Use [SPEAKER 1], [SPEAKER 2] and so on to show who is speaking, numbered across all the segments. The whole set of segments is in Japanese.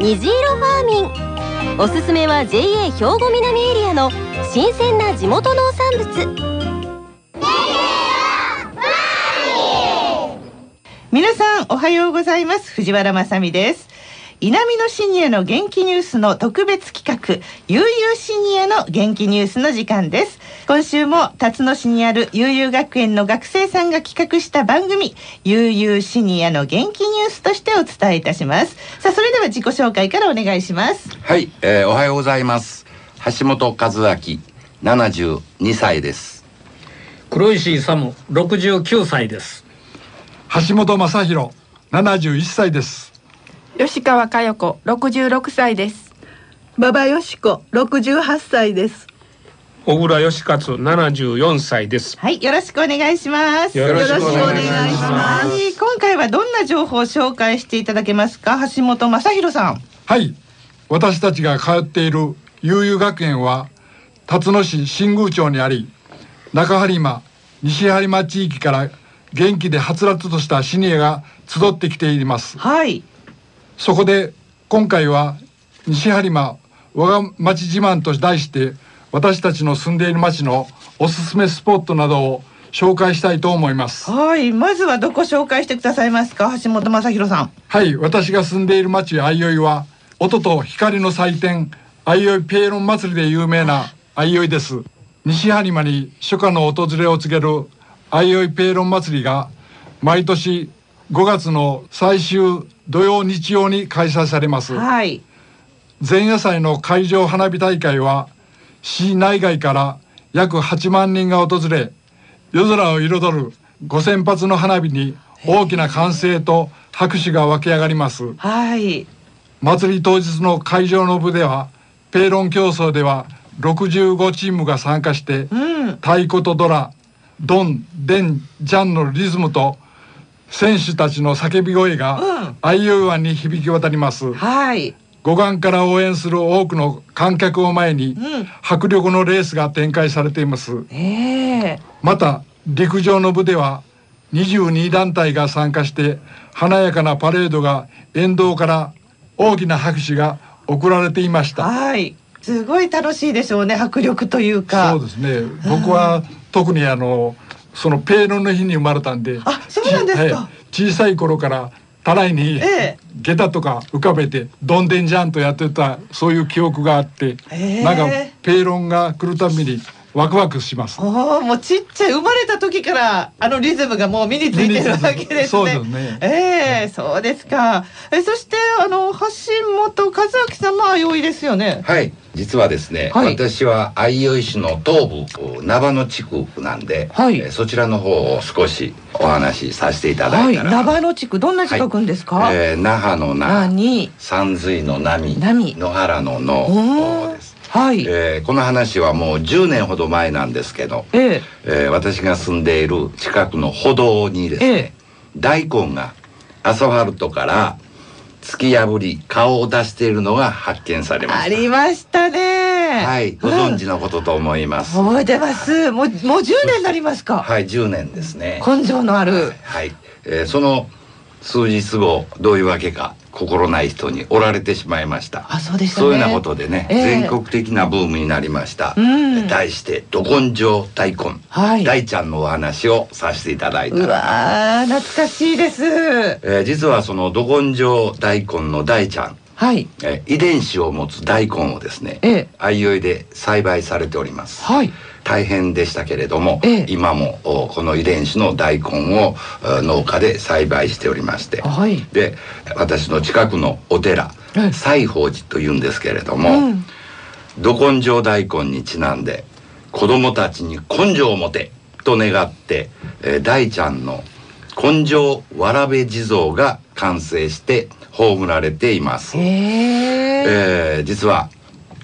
[SPEAKER 1] 虹色ファーミン。おすすめは JA 兵庫南エリアの新鮮な地元農産物。
[SPEAKER 2] 皆さんおはようございます。藤原まさです。南のシニアの元気ニュースの特別企画悠々シニアの元気ニュースの時間です。今週も辰野市にある悠々学園の学生さんが企画した番組悠々シニアの元気ニュースとしてお伝えいたします。さあそれでは自己紹介からお願いします。
[SPEAKER 3] はい、えーおはようございます。橋本和明72歳です。
[SPEAKER 4] 黒石勇69歳です。
[SPEAKER 5] 橋本正弘71歳です
[SPEAKER 6] 吉川佳代子66歳です。
[SPEAKER 7] 馬場よし子68歳です。
[SPEAKER 4] 小倉義勝74歳です。
[SPEAKER 2] はいよろしくお願いします。
[SPEAKER 4] よろしくお願いします。
[SPEAKER 7] よろしくお願いします
[SPEAKER 2] はい今回はどんな情報を紹介していただけますか？橋本正弘さん。
[SPEAKER 5] はい。私たちが通っている悠々学園は辰野市新宮町にあり中播磨西播磨地域から元気ではつらつとしたシニアが集ってきています。
[SPEAKER 2] はい
[SPEAKER 5] そこで今回は西播磨我が町自慢と題して私たちの住んでいる町のおすすめスポットなどを紹介したいと思います。
[SPEAKER 2] はいまずはどこ紹介してくださいますか？橋本正弘さん。
[SPEAKER 5] はい、私が住んでいる町相生は音と光の祭典相生ペーロン祭りで有名な相生です。西播磨に初夏の訪れを告げる相生ペーロン祭りが毎年5月の最終土曜日曜に開催されます。
[SPEAKER 2] はい。
[SPEAKER 5] 前夜祭の会場花火大会は市内外から約8万人が訪れ夜空を彩る5,000発の花火に大きな歓声と拍手が湧き上がります。
[SPEAKER 2] はい。
[SPEAKER 5] 祭り当日の会場の部ではペーロン競争では65チームが参加して
[SPEAKER 2] うん。
[SPEAKER 5] 太鼓とドラドンデンジャンのリズムと選手たちの叫び声
[SPEAKER 2] うん。
[SPEAKER 5] が相生湾に響き渡ります。
[SPEAKER 2] はい。
[SPEAKER 5] 護岸から応援する多くの観客を前に
[SPEAKER 2] うん。
[SPEAKER 5] 迫力のレースが展開されています。
[SPEAKER 2] ええ。
[SPEAKER 5] また陸上の部では22団体が参加して華やかなパレードが沿道から大きな拍手が送られていました。
[SPEAKER 2] はい。すごい楽しいでしょうね迫力というか。
[SPEAKER 5] そうですね。僕は特にあのそのペーロンの日に生まれたんで
[SPEAKER 2] あそうなんですか。
[SPEAKER 5] 小さい頃からたらいに
[SPEAKER 2] ええ。
[SPEAKER 5] 下駄とか浮かべてどんでんじゃんとやってたそういう記憶があって、
[SPEAKER 2] ええ。
[SPEAKER 5] なんかペーロンが来るたびにワクワクします。
[SPEAKER 2] おおもうちっちゃい生まれた時からあのリズムがもう身についてるわけですね。
[SPEAKER 5] そうですね
[SPEAKER 2] ええそうですか。えそしてあの橋本和明さんも相生ですよね。
[SPEAKER 3] はい実はですね、
[SPEAKER 2] はい
[SPEAKER 3] 私は相生市の東部菜場野地区なんで、
[SPEAKER 2] はい
[SPEAKER 3] えーそちらの方を少しお話しさせていただ
[SPEAKER 2] はいい。
[SPEAKER 3] たら、
[SPEAKER 2] 名場の地区どんな字書くんですか？
[SPEAKER 3] えー那覇の那
[SPEAKER 2] 何？
[SPEAKER 3] 山水の波
[SPEAKER 2] 波
[SPEAKER 3] 野原の野
[SPEAKER 2] うん
[SPEAKER 3] です、
[SPEAKER 2] はい。
[SPEAKER 3] えーこの話はもう10年ほど前なんですけど、
[SPEAKER 2] ええ
[SPEAKER 3] えー私が住んでいる近くの歩道にですね、
[SPEAKER 2] ええ
[SPEAKER 3] 大根がアスファルトから突き破り顔を出しているのが発見されま
[SPEAKER 2] あ
[SPEAKER 3] した
[SPEAKER 2] りましたね。
[SPEAKER 3] はいご存知のことと思います、
[SPEAKER 2] 覚えてます。もうもう10年になりますか。
[SPEAKER 3] はい10年ですね
[SPEAKER 2] 根性のある。
[SPEAKER 3] はい、えーその数日後どういうわけか心ない人におられてしまいました。
[SPEAKER 2] あそうでしたね。
[SPEAKER 3] そういうようなことでね、
[SPEAKER 2] ええ。
[SPEAKER 3] 全国的なブームになりました、
[SPEAKER 2] うん。
[SPEAKER 3] 題して「ど根性大根」
[SPEAKER 2] はい。
[SPEAKER 3] 大ちゃんのお話をさせていただいた。
[SPEAKER 2] う
[SPEAKER 3] ら
[SPEAKER 2] わー懐かしいです。
[SPEAKER 3] えー実はそのど根性大根の大ちゃん、
[SPEAKER 2] はい。
[SPEAKER 3] えー遺伝子を持つ大根をですね、
[SPEAKER 2] ええ。
[SPEAKER 3] 相生で栽培されております。
[SPEAKER 2] はい。
[SPEAKER 3] 大変でしたけれども、
[SPEAKER 2] ええ。
[SPEAKER 3] 今もおこの遺伝子の大根をお農家で栽培しておりまして、
[SPEAKER 2] はい。
[SPEAKER 3] で私の近くのお寺
[SPEAKER 2] ええ。
[SPEAKER 3] 西宝寺というんですけれども、
[SPEAKER 2] うん。
[SPEAKER 3] ど根性大根にちなんで子供たちに根性を持てと願って、えー大ちゃんの根性わらべ地蔵が完成して葬られています。
[SPEAKER 2] え
[SPEAKER 3] ー実は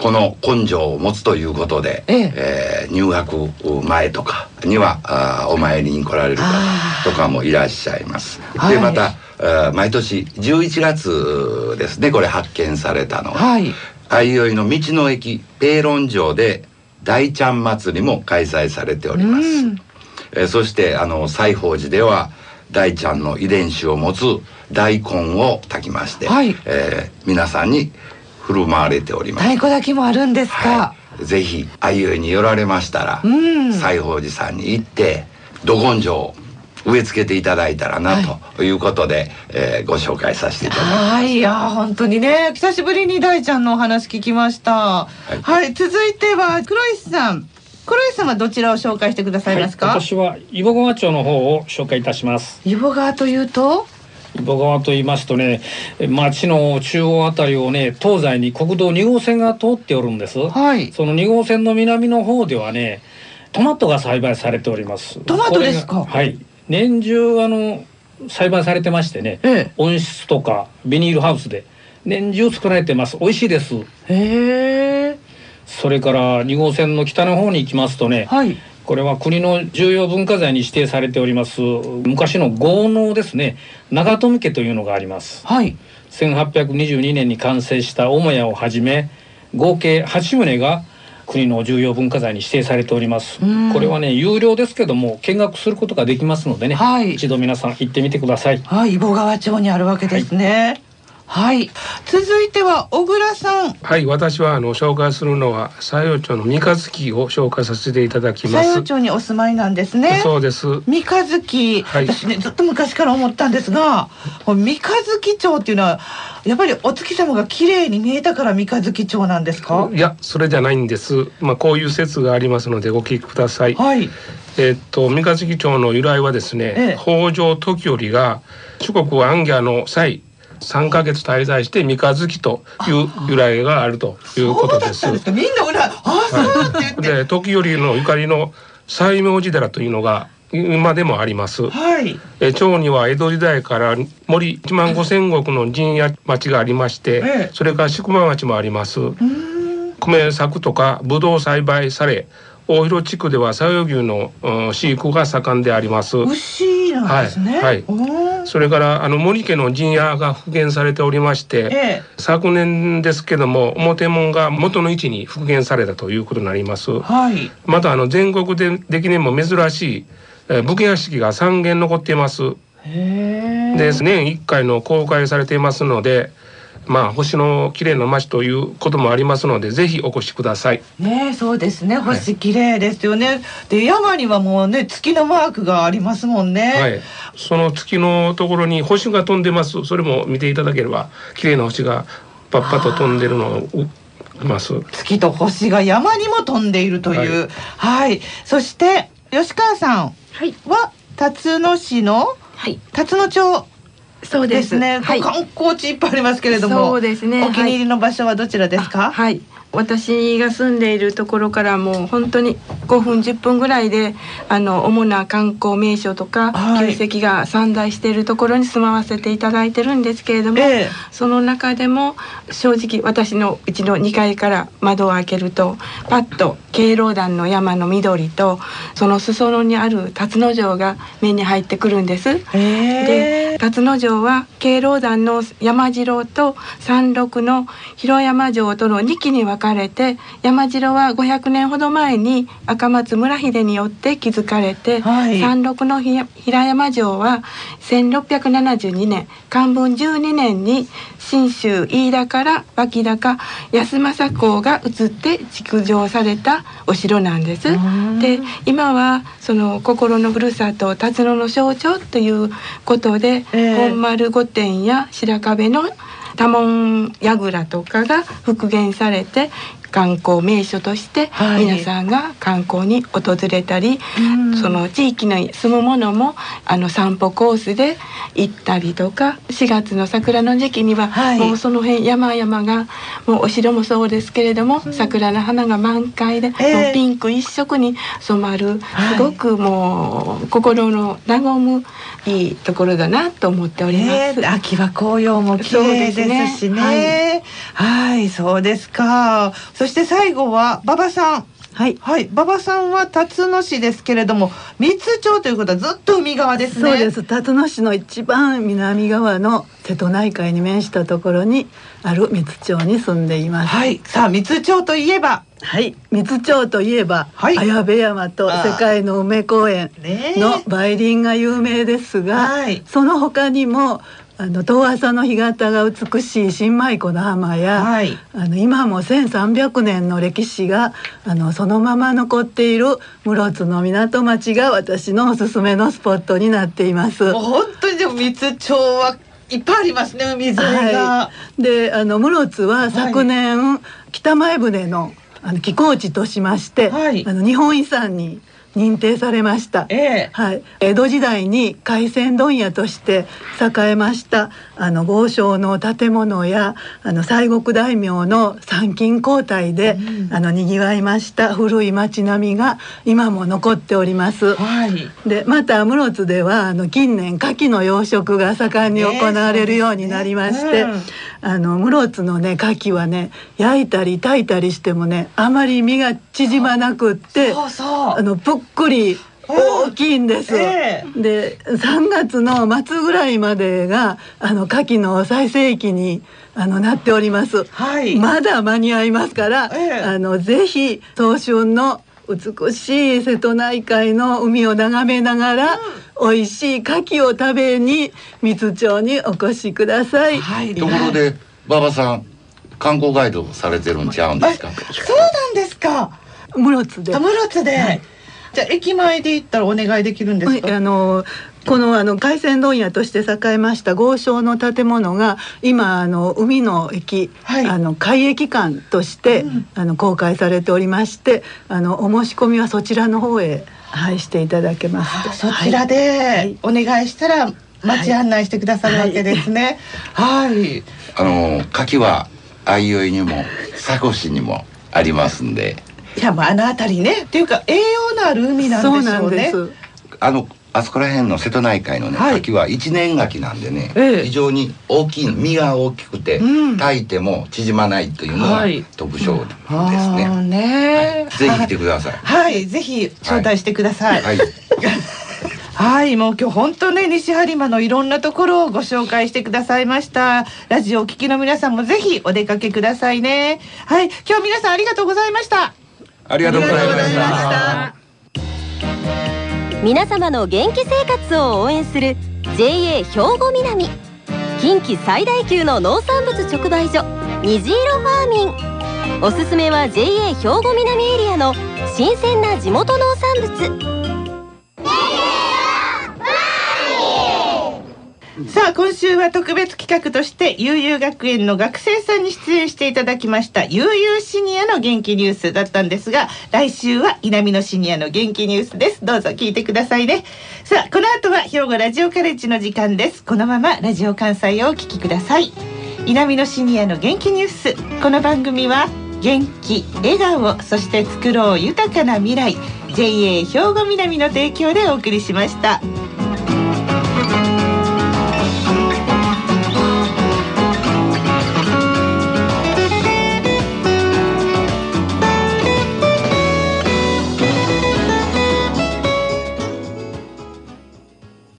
[SPEAKER 3] この根性を持つということで、
[SPEAKER 2] ええ
[SPEAKER 3] えー入学前とかにはあーお参りに来られる方とかもいらっしゃいます。
[SPEAKER 2] はい
[SPEAKER 3] でまた毎年11月ですねこれ発見されたのは、
[SPEAKER 2] はい。
[SPEAKER 3] 相生の道の駅ペーロン城で大ちゃん祭りも開催されております。
[SPEAKER 2] うん
[SPEAKER 3] えーそしてあの西宝寺では大ちゃんの遺伝子を持つ大根を炊きまして、
[SPEAKER 2] はい
[SPEAKER 3] えー皆さんに振る舞われております。
[SPEAKER 2] 太鼓炊きもあるんですか？
[SPEAKER 3] はい、ぜひ相生に寄られましたら、
[SPEAKER 2] うん
[SPEAKER 3] 西宝寺さんに行ってど根性を植え付けていただいたらな、ということで、えーご紹介させていただきます。
[SPEAKER 2] はい、いやー本当にね久しぶりに大ちゃんのお話聞きました。はいい、続いては黒石さん。黒石さんはどちらを紹介してくださいますか？
[SPEAKER 8] はい、私は伊保川町の方を紹介いたします
[SPEAKER 2] イボ川というと？
[SPEAKER 8] 伊保川と言いますとねえ町の中央あたりをね東西に国道2号線が通っておるんです
[SPEAKER 2] はい。
[SPEAKER 8] その2号線の南の方ではねトマトが栽培されております
[SPEAKER 2] トマトですか？
[SPEAKER 8] はい年中あの栽培されてましてね
[SPEAKER 2] ええ。
[SPEAKER 8] 温室とかビニールハウスで年中作られてます美味しいです
[SPEAKER 2] へえ。
[SPEAKER 8] それから2号線の北の方に行きますとね
[SPEAKER 2] はい。
[SPEAKER 8] これは国の重要文化財に指定されております昔の豪農ですね。長富家というのがあります。
[SPEAKER 2] はい。
[SPEAKER 8] 1822年に完成した母屋をはじめ合計8棟が国の重要文化財に指定されております。
[SPEAKER 2] うん。
[SPEAKER 8] これはね有料ですけども見学することができますのでね、
[SPEAKER 2] はい。
[SPEAKER 8] 一度皆さん行ってみてください。
[SPEAKER 2] はい、イボ川町にあるわけですね。はい。続いては小倉さん。
[SPEAKER 4] はい私はあの紹介するのは西洋町の三日月を紹介させていただきます。
[SPEAKER 2] 西洋町にお住まいなんですね。
[SPEAKER 4] そうです。
[SPEAKER 2] 三日月、
[SPEAKER 4] はい。
[SPEAKER 2] 私ねずっと昔から思ったんですが三日月町っていうのはやっぱりお月様が綺麗に見えたから三日月町なんですか、
[SPEAKER 4] いやそれじゃないんです。まあこういう説がありますのでご聞きください。
[SPEAKER 2] はい。
[SPEAKER 4] えっと三日月町の由来はですね、
[SPEAKER 2] ええ。
[SPEAKER 4] 北条時頼が四国行脚の際3ヶ月滞在して三日月という由来があるということです。
[SPEAKER 2] ですかみんな裏ああそうって言って、
[SPEAKER 4] で時頼のゆかりの西明寺寺というのが今でもあります。
[SPEAKER 2] はい。
[SPEAKER 4] え町には江戸時代から森1万5千石の陣屋町がありまして、
[SPEAKER 2] ええ。
[SPEAKER 4] それから宿場町もあります。米作とかブドウ栽培され大広地区では佐用牛の、うん飼育が盛んであります。
[SPEAKER 2] 牛なんですね。
[SPEAKER 4] はい。はいそれからあの森家の陣屋が復元されておりまして、
[SPEAKER 2] ええ
[SPEAKER 4] 昨年ですけども表門が元の位置に復元されたということになります。
[SPEAKER 2] はい
[SPEAKER 4] またあの全国で的にも珍しい、えー武家屋敷が3軒残っています。で年1回の公開されていますので、まあ星の綺麗な街ということもありますので、ぜひお越しください。
[SPEAKER 2] ねえそうですね。星綺麗ですよね、で山にはもうね月のマークがありますもんね、
[SPEAKER 4] はい。その月のところに星が飛んでます。それも見ていただければ綺麗な星がパッパと飛んでるのを。
[SPEAKER 2] 月と星が山にも飛んでいるという。はい、そして吉川さん
[SPEAKER 6] はい。
[SPEAKER 2] は辰野市の
[SPEAKER 6] はい。
[SPEAKER 2] 辰野町
[SPEAKER 6] そうです。
[SPEAKER 2] ね、
[SPEAKER 6] はい。
[SPEAKER 2] 観光地いっぱいありますけれども。
[SPEAKER 6] そうですね。
[SPEAKER 2] お気に入りの場所はどちらですか、
[SPEAKER 6] はい私が住んでいるところからもう本当に5分10分ぐらいであの主な観光名所とか
[SPEAKER 2] はい。
[SPEAKER 6] 旧跡が散在しているところに住まわせていただいてるんですけれども、
[SPEAKER 2] ええ。
[SPEAKER 6] その中でも正直私のうちの2階から窓を開けるとパッと敬老団の山の緑とその裾野にある辰野城が目に入ってくるんです。で辰野城は敬老団の山城と山麓の広山城との2期に分かれて山城は500年ほど前に赤松村秀によって築かれて、
[SPEAKER 2] はい。
[SPEAKER 6] 山麓のひ平山城は1672年漢文12年に信州飯田から脇高安政公が移って築城されたお城なんです。
[SPEAKER 2] ん。
[SPEAKER 6] で今はその心のふるさと辰野の象徴ということで、
[SPEAKER 2] ええ。
[SPEAKER 6] 本丸御殿や白壁の多聞櫓とかが復元されて観光名所として
[SPEAKER 2] はい。
[SPEAKER 6] 皆さんが観光に訪れたり、
[SPEAKER 2] うん。
[SPEAKER 6] その地域に住む者もあの散歩コースで行ったりとか4月の桜の時期には、
[SPEAKER 2] はい。
[SPEAKER 6] もうその辺山々がもうお城もそうですけれども、桜の花が満開で、
[SPEAKER 2] ええ。
[SPEAKER 6] もうピンク一色に染まる、
[SPEAKER 2] はい。
[SPEAKER 6] すごくもう心の和むいいところだなと思っております。
[SPEAKER 2] ねえ秋は紅葉も綺麗ですしね。はい、そうですか。そして最後は馬場さん。
[SPEAKER 7] はい。
[SPEAKER 2] はい、馬場さんは辰野市ですけれども、三津町ということはずっと海側ですね。
[SPEAKER 7] そうです。辰野市の一番南側の瀬戸内海に面したところにある三津町に住んでいます。
[SPEAKER 2] はい、さあ三津町といえば、
[SPEAKER 7] はい。三津町といえば、
[SPEAKER 2] はい。
[SPEAKER 7] 綾部山と世界の梅公園の梅林が有名ですが、
[SPEAKER 2] はい。
[SPEAKER 7] その他にもあの遠浅の干潟が美しい新米湖の浜や、
[SPEAKER 2] はい。
[SPEAKER 7] あの今も1300年の歴史があのそのまま残っている室津の港町が私のおすすめのスポットになっています。
[SPEAKER 2] もう本当にでも三津町はいっぱいありますね、海沿いが。
[SPEAKER 7] はい、であの室津は昨年、北前船のあの寄港地としまして、
[SPEAKER 2] はい。
[SPEAKER 7] あの日本遺産に認定されました。
[SPEAKER 2] ええ
[SPEAKER 7] はい、江戸時代に海鮮問屋として栄えましたあの豪商の建物やあの西国大名の参勤交代で、あの賑わいました古い町並みが今も残っております。
[SPEAKER 2] はい。
[SPEAKER 7] でまた室津ではあの近年牡蠣の養殖が盛んに行われるようになりまして、
[SPEAKER 2] ねそうですね
[SPEAKER 7] あの室津のね牡蠣はね焼いたり炊いたりしてもねあまり身が縮まなくって。あのぷっくり大きいんです。
[SPEAKER 2] え
[SPEAKER 7] で3月の末ぐらいまでがあの牡蠣の最盛期にあのなっております。
[SPEAKER 2] はい
[SPEAKER 7] まだ間に合いますから、
[SPEAKER 2] ええ
[SPEAKER 7] あのぜひ早春の美しい瀬戸内海の海を眺めながら、美味しい牡蠣を食べに三津町にお越しください。
[SPEAKER 2] はい。
[SPEAKER 3] ところで馬場さん観光ガイドされてるんちゃうんですか？
[SPEAKER 2] そうなんですか。
[SPEAKER 7] 室津で
[SPEAKER 2] 田室津で。じゃあ駅前で行ったらお願いできるんです
[SPEAKER 7] はい
[SPEAKER 2] か。
[SPEAKER 7] あのこのあの海鮮問屋として栄えました豪商の建物が今あの海の駅、
[SPEAKER 2] はい。
[SPEAKER 7] あの海駅館として、
[SPEAKER 2] うん。
[SPEAKER 7] あの公開されておりましてあのお申し込みはそちらの方へはいしていただけます。
[SPEAKER 2] あそちらでお願いしたら街案内してくださるわけですね。はい。
[SPEAKER 3] あの牡蠣は相生にも佐古市にもありますんで
[SPEAKER 2] いやもうあの辺りねっていうか栄養のある海なんでしょうね。
[SPEAKER 7] なんです。
[SPEAKER 3] あのあそこら辺の瀬戸内海のね、
[SPEAKER 2] はい
[SPEAKER 3] 牡蠣は一年牡蠣なんでね、
[SPEAKER 2] ええ
[SPEAKER 3] 非常に大きいの身が大きくて、
[SPEAKER 2] うん
[SPEAKER 3] 炊いても縮まないというのが
[SPEAKER 2] はい
[SPEAKER 3] 特徴です
[SPEAKER 2] あ
[SPEAKER 3] ね。
[SPEAKER 2] ーね
[SPEAKER 3] ぜひ来てください。
[SPEAKER 2] はい、ぜひ招待してください。
[SPEAKER 3] はい。
[SPEAKER 2] はい、もう今日本当ね西播磨のいろんなところをご紹介してくださいました。ラジオをお聞きの皆さんもぜひお出かけくださいね。はい、今日皆さんありがとうございました。
[SPEAKER 3] ありがとうございまし
[SPEAKER 2] ありがとうございま
[SPEAKER 3] た。
[SPEAKER 2] した。
[SPEAKER 1] 皆様の元気生活を応援する JA 兵庫南。近畿最大級の農産物直売所虹色ファーミン。おすすめは JA 兵庫南エリアの新鮮な地元農産物。
[SPEAKER 2] さあ今週は特別企画として悠々学園の学生さんに出演していただきました悠々シニアの元気ニュースだったんですが来週は稲美のシニアの元気ニュースです。どうぞ聞いてくださいね。さあこの後は兵庫ラジオカレッジの時間です。このままラジオ関西をお聞きください。稲美のシニアの元気ニュース。この番組は元気笑顔そして作ろう豊かな未来。JA 兵庫南の提供でお送りしました。